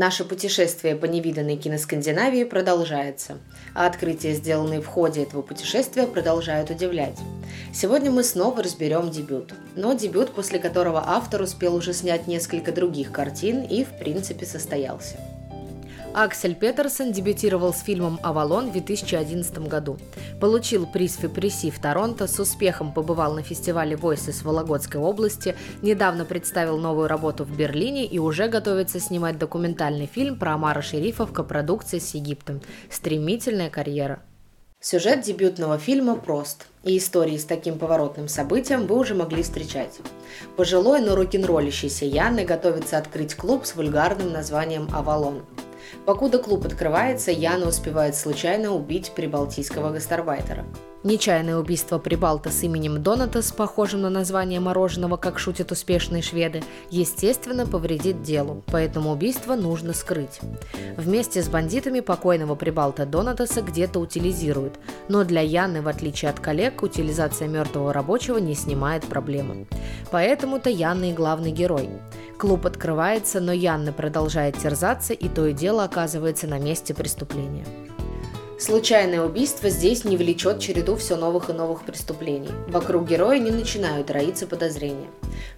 Наше путешествие по невиданной киноскандинавии продолжается, а открытия, сделанные в ходе этого путешествия, продолжают удивлять. Сегодня мы снова разберем дебют, но дебют, после которого автор успел уже снять несколько других картин и, в принципе, состоялся. Аксель Петерсон дебютировал с фильмом «Авалон» в 2011 году. Получил приз Фипреси в Торонто, с успехом побывал на фестивале Voices в Вологодской области, недавно представил новую работу в Берлине и уже готовится снимать документальный фильм про Амара Шерифа в копродукции с Египтом. Стремительная карьера. Сюжет дебютного фильма прост, и истории с таким поворотным событием вы уже могли встречать. Пожилой, но рок-н-роллящийся Янны готовится открыть клуб с вульгарным названием «Авалон». Покуда клуб открывается, Яна успевает случайно убить прибалтийского гастарбайтера. Нечаянное убийство Прибалта с именем Донатас, похожим на название мороженого, как шутят успешные шведы, естественно, повредит делу, поэтому убийство нужно скрыть. Вместе с бандитами покойного Прибалта Донатаса где-то утилизируют, но для Яны, в отличие от коллег, утилизация мертвого рабочего не снимает проблемы. Поэтому-то Яна и главный герой. Клуб открывается, но Янна продолжает терзаться и то и дело оказывается на месте преступления. Случайное убийство здесь не влечет череду все новых и новых преступлений. Вокруг героя не начинают роиться подозрения.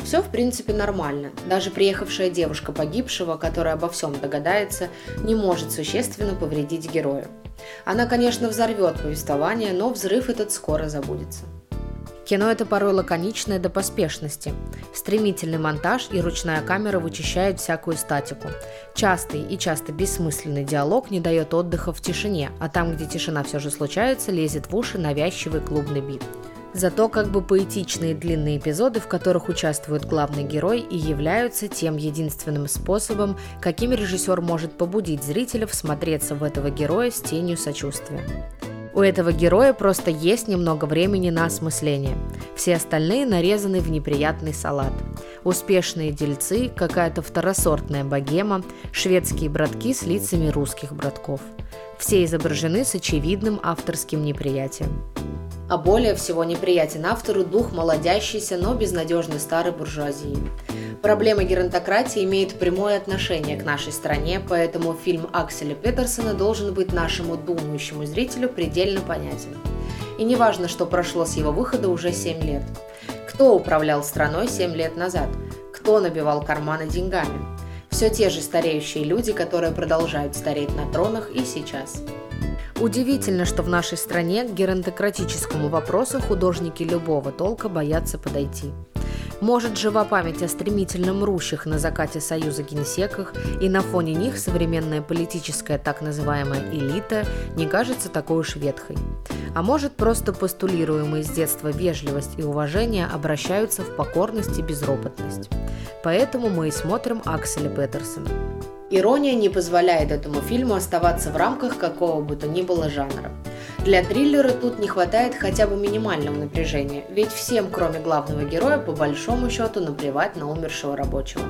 Все в принципе нормально. Даже приехавшая девушка погибшего, которая обо всем догадается, не может существенно повредить герою. Она, конечно, взорвет повествование, но взрыв этот скоро забудется. Кино это порой лаконичное до поспешности. Стремительный монтаж и ручная камера вычищают всякую статику. Частый и часто бессмысленный диалог не дает отдыха в тишине, а там, где тишина все же случается, лезет в уши навязчивый клубный бит. Зато как бы поэтичные длинные эпизоды, в которых участвует главный герой, и являются тем единственным способом, каким режиссер может побудить зрителя всмотреться в этого героя с тенью сочувствия. У этого героя просто есть немного времени на осмысление. Все остальные нарезаны в неприятный салат. Успешные дельцы, какая-то второсортная богема, шведские братки с лицами русских братков. Все изображены с очевидным авторским неприятием. А более всего неприятен автору дух молодящейся, но безнадежной старой буржуазии. Проблема геронтократии имеет прямое отношение к нашей стране, поэтому фильм Акселя Петерсона должен быть нашему думающему зрителю предельно понятен. И не важно, что прошло с его выхода уже 7 лет. Кто управлял страной 7 лет назад? Кто набивал карманы деньгами? Все те же стареющие люди, которые продолжают стареть на тронах и сейчас. Удивительно, что в нашей стране к геронтократическому вопросу художники любого толка боятся подойти. Может, жива память о стремительно мрущих на закате Союза генсеках, и на фоне них современная политическая так называемая элита не кажется такой уж ветхой. А может, просто постулируемые с детства вежливость и уважение обращаются в покорность и безропотность. Поэтому мы и смотрим Акселя Петерсона. Ирония не позволяет этому фильму оставаться в рамках какого бы то ни было жанра. Для триллера тут не хватает хотя бы минимального напряжения, ведь всем, кроме главного героя, по большому счету наплевать на умершего рабочего.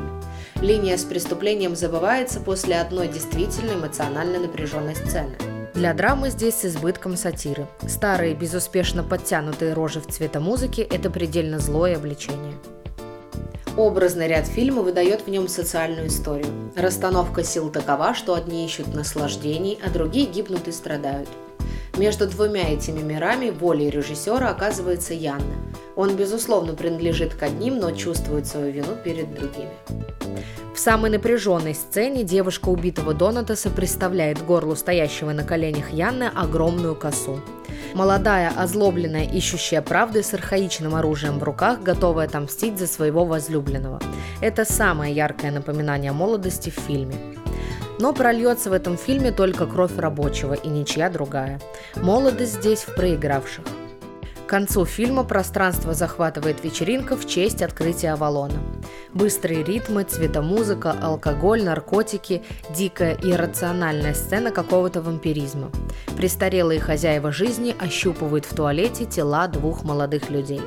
Линия с преступлением забывается после одной действительно эмоционально напряженной сцены. Для драмы здесь с избытком сатиры. Старые, безуспешно подтянутые рожи в цветомузыке – это предельно злое обличение. Образный ряд фильма выдает в нем социальную историю. Расстановка сил такова, что одни ищут наслаждений, а другие гибнут и страдают. Между двумя этими мирами волей режиссера оказывается Янна. Он, безусловно, принадлежит к одним, но чувствует свою вину перед другими. В самой напряженной сцене девушка убитого Донатаса представляет горлу стоящего на коленях Янны огромную косу. Молодая, озлобленная, ищущая правды с архаичным оружием в руках, готовая отомстить за своего возлюбленного. Это самое яркое напоминание молодости в фильме. Но прольется в этом фильме только кровь рабочего и ничья другая. Молодость здесь в проигравших. К концу фильма пространство захватывает вечеринка в честь открытия Авалона. Быстрые ритмы, цветомузыка, алкоголь, наркотики, дикая и иррациональная сцена какого-то вампиризма. Престарелые хозяева жизни ощупывают в туалете тела двух молодых людей.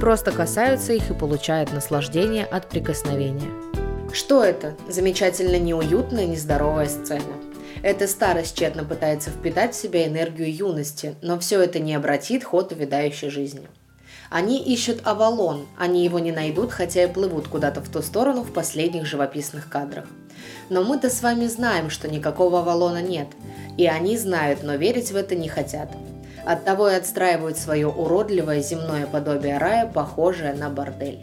Просто касаются их и получают наслаждение от прикосновения. Что это? Замечательно неуютная, нездоровая сцена. Эта старость тщетно пытается впитать в себя энергию юности, но все это не обратит ход увядающей жизни. Они ищут Авалон, они его не найдут, хотя и плывут куда-то в ту сторону в последних живописных кадрах. Но мы-то с вами знаем, что никакого Авалона нет. И они знают, но верить в это не хотят. Оттого и отстраивают свое уродливое земное подобие рая, похожее на бордель.